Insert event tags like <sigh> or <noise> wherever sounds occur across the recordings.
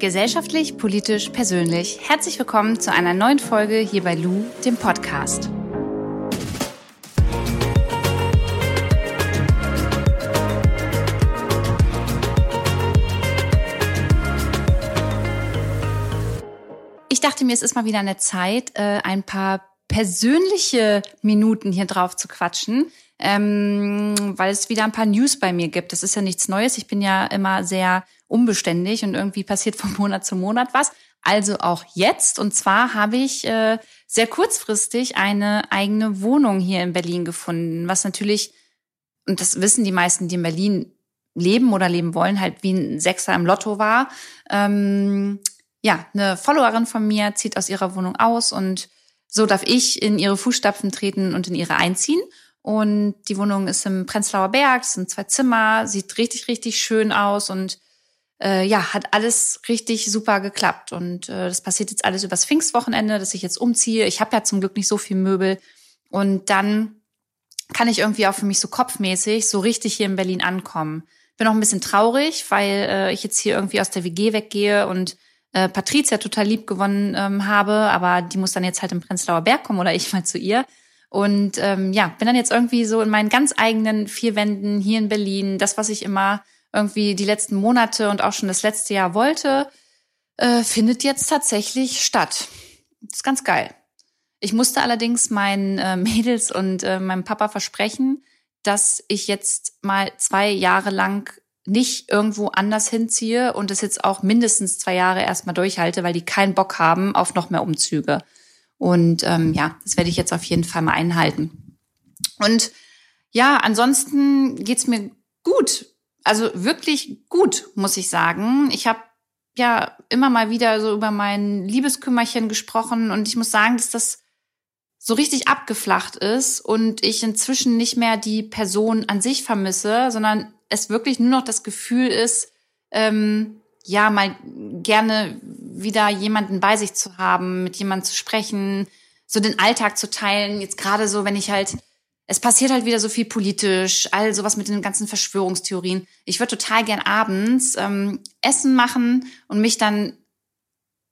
Gesellschaftlich, politisch, persönlich. Herzlich willkommen zu einer neuen Folge hier bei Lou, dem Podcast. Ich dachte mir, es ist mal wieder eine Zeit, äh, ein paar persönliche Minuten hier drauf zu quatschen, ähm, weil es wieder ein paar News bei mir gibt. Das ist ja nichts Neues. Ich bin ja immer sehr unbeständig und irgendwie passiert von Monat zu Monat was. Also auch jetzt. Und zwar habe ich äh, sehr kurzfristig eine eigene Wohnung hier in Berlin gefunden, was natürlich, und das wissen die meisten, die in Berlin leben oder leben wollen, halt wie ein Sechser im Lotto war. Ähm, ja, eine Followerin von mir zieht aus ihrer Wohnung aus und so darf ich in ihre Fußstapfen treten und in ihre einziehen. Und die Wohnung ist im Prenzlauer Berg, es sind zwei Zimmer, sieht richtig, richtig schön aus und äh, ja, hat alles richtig super geklappt. Und äh, das passiert jetzt alles übers Pfingstwochenende, dass ich jetzt umziehe. Ich habe ja zum Glück nicht so viel Möbel. Und dann kann ich irgendwie auch für mich so kopfmäßig so richtig hier in Berlin ankommen. Bin auch ein bisschen traurig, weil äh, ich jetzt hier irgendwie aus der WG weggehe und äh, Patricia total lieb gewonnen ähm, habe, aber die muss dann jetzt halt im Prenzlauer Berg kommen oder ich mal zu ihr. Und ähm, ja, bin dann jetzt irgendwie so in meinen ganz eigenen vier Wänden hier in Berlin. Das, was ich immer irgendwie die letzten Monate und auch schon das letzte Jahr wollte, äh, findet jetzt tatsächlich statt. Das ist ganz geil. Ich musste allerdings meinen äh, <laughs> Mädels und äh, meinem Papa versprechen, dass ich jetzt mal zwei Jahre lang nicht irgendwo anders hinziehe und es jetzt auch mindestens zwei Jahre erstmal durchhalte, weil die keinen Bock haben auf noch mehr Umzüge. Und ähm, ja, das werde ich jetzt auf jeden Fall mal einhalten. Und ja, ansonsten geht's mir gut. Also wirklich gut, muss ich sagen. Ich habe ja immer mal wieder so über mein Liebeskümmerchen gesprochen und ich muss sagen, dass das so richtig abgeflacht ist und ich inzwischen nicht mehr die Person an sich vermisse, sondern es wirklich nur noch das Gefühl ist, ähm, ja, mal gerne wieder jemanden bei sich zu haben, mit jemandem zu sprechen, so den Alltag zu teilen. Jetzt gerade so, wenn ich halt, es passiert halt wieder so viel politisch, all sowas mit den ganzen Verschwörungstheorien. Ich würde total gern abends ähm, Essen machen und mich dann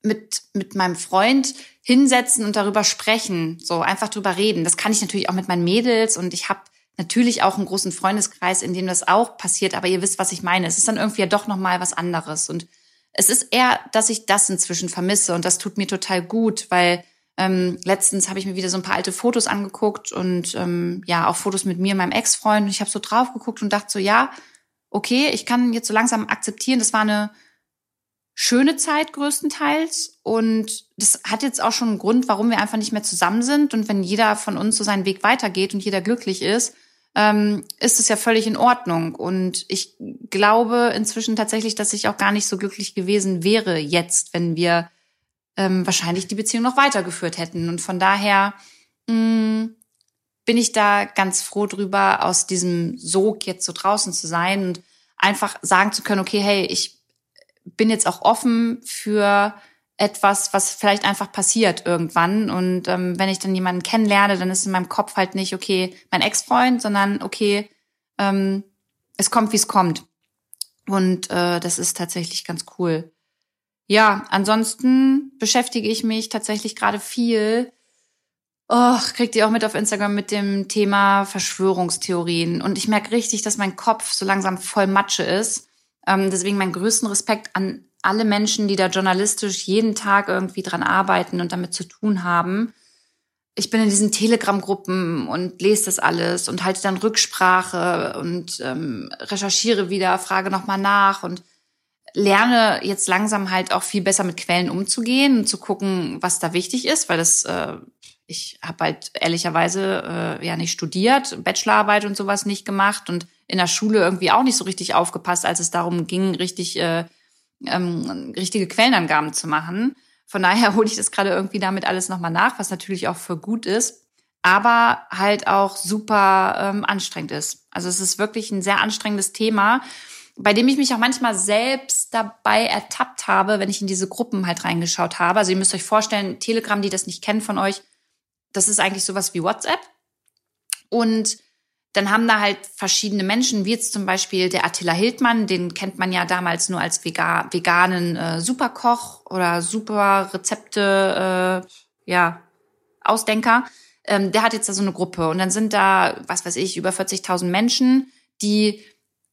mit, mit meinem Freund hinsetzen und darüber sprechen, so einfach drüber reden. Das kann ich natürlich auch mit meinen Mädels und ich habe natürlich auch einen großen Freundeskreis, in dem das auch passiert, aber ihr wisst, was ich meine. Es ist dann irgendwie ja doch noch mal was anderes und es ist eher, dass ich das inzwischen vermisse und das tut mir total gut, weil ähm, letztens habe ich mir wieder so ein paar alte Fotos angeguckt und ähm, ja auch Fotos mit mir und meinem Ex-Freund. Und ich habe so drauf geguckt und dachte so ja okay, ich kann jetzt so langsam akzeptieren, das war eine schöne Zeit größtenteils. Und das hat jetzt auch schon einen Grund, warum wir einfach nicht mehr zusammen sind. Und wenn jeder von uns so seinen Weg weitergeht und jeder glücklich ist, ähm, ist es ja völlig in Ordnung. Und ich glaube inzwischen tatsächlich, dass ich auch gar nicht so glücklich gewesen wäre jetzt, wenn wir ähm, wahrscheinlich die Beziehung noch weitergeführt hätten. Und von daher mh, mm, bin ich da ganz froh drüber, aus diesem Sog jetzt so draußen zu sein und einfach sagen zu können, okay, hey, ich bin jetzt auch offen für etwas, was vielleicht einfach passiert irgendwann. Und ähm, wenn ich dann jemanden kennenlerne, dann ist in meinem Kopf halt nicht, okay, mein Ex-Freund, sondern okay, ähm, es kommt, wie es kommt. Und äh, das ist tatsächlich ganz cool. Ja, ansonsten beschäftige ich mich tatsächlich gerade viel. Oh, kriegt ihr auch mit auf Instagram mit dem Thema Verschwörungstheorien. Und ich merke richtig, dass mein Kopf so langsam voll Matsche ist. Ähm, deswegen meinen größten Respekt an alle Menschen, die da journalistisch jeden Tag irgendwie dran arbeiten und damit zu tun haben. Ich bin in diesen Telegram-Gruppen und lese das alles und halte dann Rücksprache und ähm, recherchiere wieder, frage nochmal nach und lerne jetzt langsam halt auch viel besser mit Quellen umzugehen und zu gucken, was da wichtig ist, weil das äh, ich habe halt ehrlicherweise äh, ja nicht studiert, Bachelorarbeit und sowas nicht gemacht und in der Schule irgendwie auch nicht so richtig aufgepasst, als es darum ging, richtig äh, ähm, richtige Quellenangaben zu machen. Von daher <laughs> hole ich das gerade irgendwie damit alles nochmal nach, was natürlich auch für gut ist, aber halt auch super ähm, anstrengend ist. Also es ist wirklich ein sehr anstrengendes Thema, bei dem ich mich auch manchmal selbst dabei ertappt habe, wenn ich in diese Gruppen halt reingeschaut habe. Also ihr müsst euch vorstellen, Telegram, die das nicht kennen von euch, das ist eigentlich sowas wie WhatsApp. Und dann haben da halt verschiedene Menschen, wie jetzt zum Beispiel der Attila Hildmann, den kennt man ja damals nur als vegan, veganen äh, Superkoch oder super Rezepte, äh, ja, Ausdenker. Ähm, der hat jetzt da so eine Gruppe und dann sind da, was weiß ich, über 40.000 Menschen, die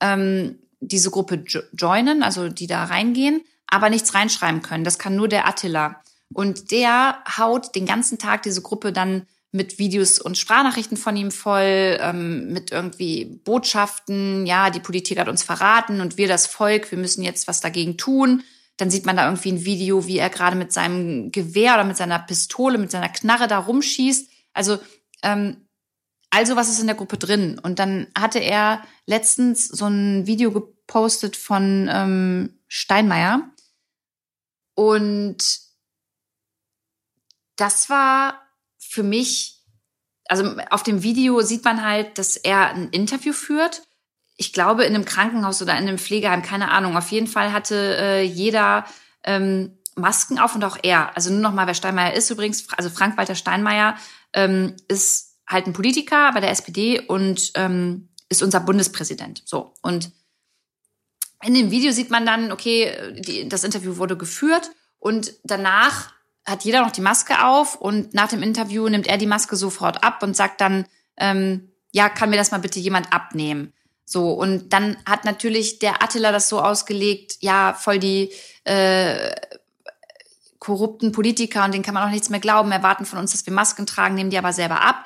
ähm, diese Gruppe jo joinen, also die da reingehen, aber nichts reinschreiben können. Das kann nur der Attila. Und der haut den ganzen Tag diese Gruppe dann mit Videos und Sprachnachrichten von ihm voll, ähm, mit irgendwie Botschaften, ja, die Politik hat uns verraten und wir das Volk, wir müssen jetzt was dagegen tun. Dann sieht man da irgendwie ein Video, wie er gerade mit seinem Gewehr oder mit seiner Pistole, mit seiner Knarre da rumschießt. Also, ähm, also was ist in der Gruppe drin? Und dann hatte er letztens so ein Video gepostet von ähm, Steinmeier. Und das war für mich, also auf dem Video sieht man halt, dass er ein Interview führt. Ich glaube, in einem Krankenhaus oder in einem Pflegeheim, keine Ahnung. Auf jeden Fall hatte äh, jeder ähm, Masken auf und auch er. Also nur noch mal, wer Steinmeier ist übrigens, also Frank-Walter Steinmeier ähm, ist halt ein Politiker bei der SPD und ähm, ist unser Bundespräsident. So und in dem Video sieht man dann, okay, die, das Interview wurde geführt und danach hat jeder noch die Maske auf und nach dem Interview nimmt er die Maske sofort ab und sagt dann, ähm, ja, kann mir das mal bitte jemand abnehmen? So, und dann hat natürlich der Attila das so ausgelegt, ja, voll die äh, korrupten Politiker und denen kann man auch nichts mehr glauben, erwarten von uns, dass wir Masken tragen, nehmen die aber selber ab.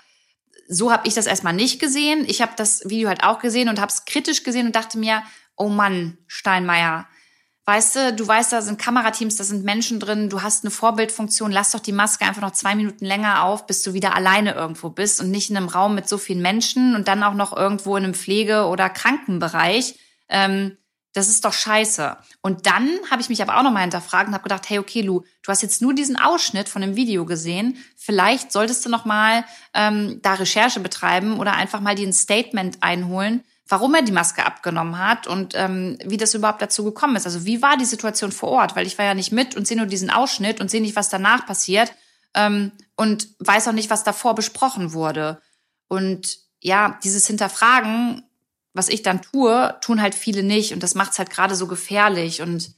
So habe ich das erstmal nicht gesehen. Ich habe das Video halt auch gesehen und habe es kritisch gesehen und dachte mir, oh Mann, Steinmeier, Weißt du, du weißt, da sind Kamerateams, da sind Menschen drin, du hast eine Vorbildfunktion, lass doch die Maske einfach noch zwei Minuten länger auf, bis du wieder alleine irgendwo bist und nicht in einem Raum mit so vielen Menschen und dann auch noch irgendwo in einem Pflege- oder Krankenbereich. Ähm, das ist doch scheiße. Und dann habe ich mich aber auch nochmal hinterfragt und habe gedacht, hey, okay, Lu, du hast jetzt nur diesen Ausschnitt von dem Video gesehen. Vielleicht solltest du nochmal ähm, da Recherche betreiben oder einfach mal dir ein Statement einholen, warum er die Maske abgenommen hat und ähm, wie das überhaupt dazu gekommen ist. Also wie war die Situation vor Ort? Weil ich war ja nicht mit und sehe nur diesen Ausschnitt und sehe nicht, was danach passiert ähm, und weiß auch nicht, was davor besprochen wurde. Und ja, dieses Hinterfragen, was ich dann tue, tun halt viele nicht und das macht es halt gerade so gefährlich und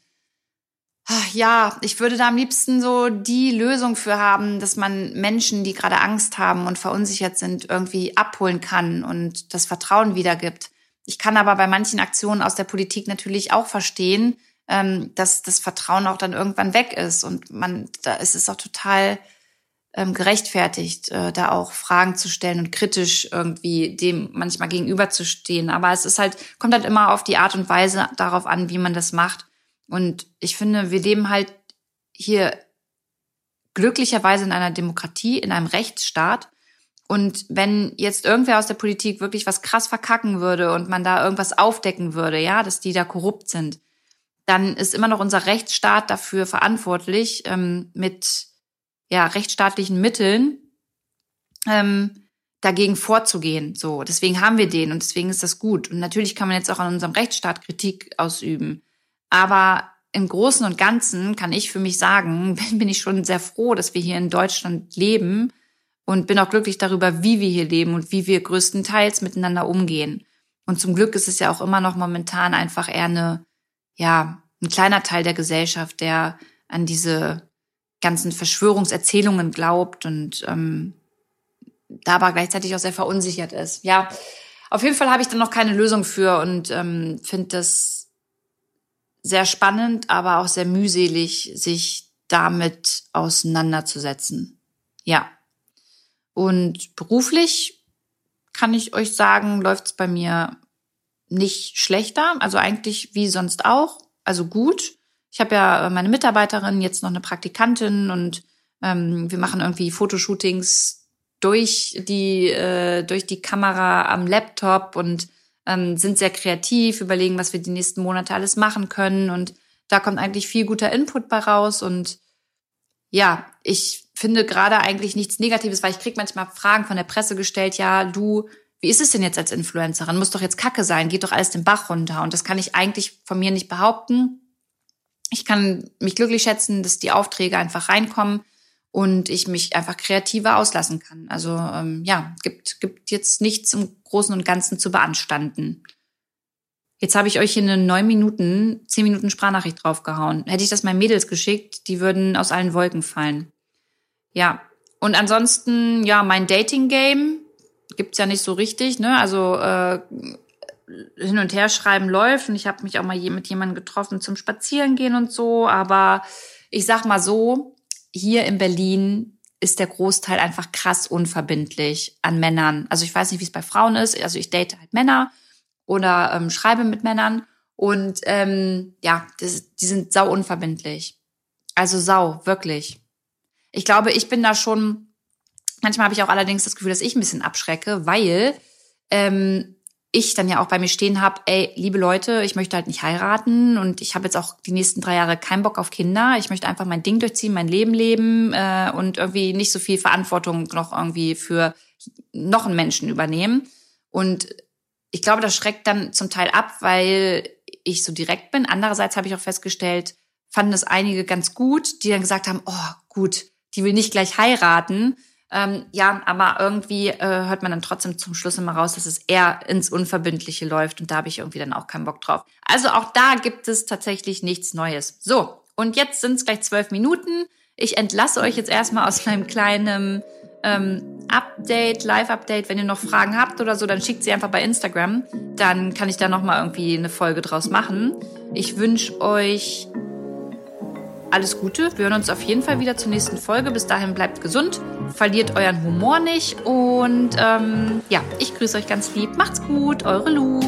ach, ja, ich würde da am liebsten so die Lösung für haben, dass man Menschen, die gerade Angst haben und verunsichert sind, irgendwie abholen kann und das Vertrauen wiedergibt. Ich kann aber bei manchen Aktionen aus der Politik natürlich auch verstehen, ähm, dass das Vertrauen auch dann irgendwann weg ist. Und man, da ist es auch total ähm, gerechtfertigt, äh, da auch Fragen zu stellen und kritisch irgendwie dem manchmal gegenüberzustehen. Aber es ist halt, kommt halt immer auf die Art und Weise darauf an, wie man das macht. Und ich finde, wir leben halt hier glücklicherweise in einer Demokratie, in einem Rechtsstaat. Und wenn jetzt irgendwer aus der Politik wirklich was krass verkacken würde und man da irgendwas aufdecken würde, ja, dass die da korrupt sind, dann ist immer noch unser Rechtsstaat dafür verantwortlich, ähm, mit ja, rechtsstaatlichen Mitteln ähm, dagegen vorzugehen. So, deswegen haben wir den und deswegen ist das gut. Und natürlich kann man jetzt auch an unserem Rechtsstaat Kritik ausüben. Aber im Großen und Ganzen kann ich für mich sagen, <laughs> bin ich schon sehr froh, dass wir hier in Deutschland leben und bin auch glücklich darüber, wie wir hier leben und wie wir größtenteils miteinander umgehen. Und zum Glück ist es ja auch immer noch momentan einfach eher eine, ja, ein kleiner Teil der Gesellschaft, der an diese ganzen Verschwörungserzählungen glaubt und ähm, da aber gleichzeitig auch sehr verunsichert ist. Ja, auf jeden Fall habe ich dann noch keine Lösung für und ähm, finde das sehr spannend, aber auch sehr mühselig, sich damit auseinanderzusetzen. Ja. Und beruflich kann ich euch sagen, läuft es bei mir nicht schlechter, also eigentlich wie sonst auch, also gut. Ich habe ja meine Mitarbeiterin, jetzt noch eine Praktikantin und ähm, wir machen irgendwie Fotoshootings durch die äh, durch die Kamera am Laptop und ähm, sind sehr kreativ, überlegen, was wir die nächsten Monate alles machen können und da kommt eigentlich viel guter Input bei raus und ja, ich finde gerade eigentlich nichts Negatives, weil ich krieg manchmal Fragen von der Presse gestellt, ja, du, wie ist es denn jetzt als Influencerin? Muss doch jetzt Kacke sein, geht doch alles den Bach runter. Und das kann ich eigentlich von mir nicht behaupten. Ich kann mich glücklich schätzen, dass die Aufträge einfach reinkommen und ich mich einfach kreativer auslassen kann. Also ähm, ja, gibt, gibt jetzt nichts im Großen und Ganzen zu beanstanden. Jetzt habe ich euch hier eine neun Minuten, zehn Minuten Sprachnachricht draufgehauen. Hätte ich das meinen Mädels geschickt, die würden aus allen Wolken fallen. Ja, und ansonsten, ja, mein Dating-Game gibt's ja nicht so richtig, ne? Also äh, hin und her schreiben läuft und ich habe mich auch mal mit jemandem getroffen zum Spazierengehen und so, aber ich sag mal so, hier in Berlin ist der Großteil einfach krass unverbindlich an Männern. Also ich weiß nicht, wie es bei Frauen ist. Also ich date halt Männer oder ähm, schreibe mit Männern. Und ähm, ja, das, die sind sau unverbindlich. Also sau, wirklich. Ich glaube, ich bin da schon, manchmal habe ich auch allerdings das Gefühl, dass ich ein bisschen abschrecke, weil ähm, ich dann ja auch bei mir stehen habe, ey, liebe Leute, ich möchte halt nicht heiraten und ich habe jetzt auch die nächsten drei Jahre keinen Bock auf Kinder. Ich möchte einfach mein Ding durchziehen, mein Leben leben äh, und irgendwie nicht so viel Verantwortung noch irgendwie für noch einen Menschen übernehmen. Und ich glaube, das schreckt dann zum Teil ab, weil ich so direkt bin. Andererseits habe ich auch festgestellt, fanden es einige ganz gut, die dann gesagt haben, oh gut, die will nicht gleich heiraten. Ähm, ja, aber irgendwie äh, hört man dann trotzdem zum Schluss immer raus, dass es eher ins Unverbindliche läuft und da habe ich irgendwie dann auch keinen Bock drauf. Also auch da gibt es tatsächlich nichts Neues. So, und jetzt sind es gleich zwölf Minuten. Ich entlasse euch jetzt erstmal aus meinem kleinen ähm, Update, Live-Update. Wenn ihr noch Fragen habt oder so, dann schickt sie einfach bei Instagram. Dann kann ich da nochmal irgendwie eine Folge draus machen. Ich wünsche euch alles Gute. Wir hören uns auf jeden Fall wieder zur nächsten Folge. Bis dahin bleibt gesund, verliert euren Humor nicht und ähm, ja, ich grüße euch ganz lieb. Macht's gut, eure Lu.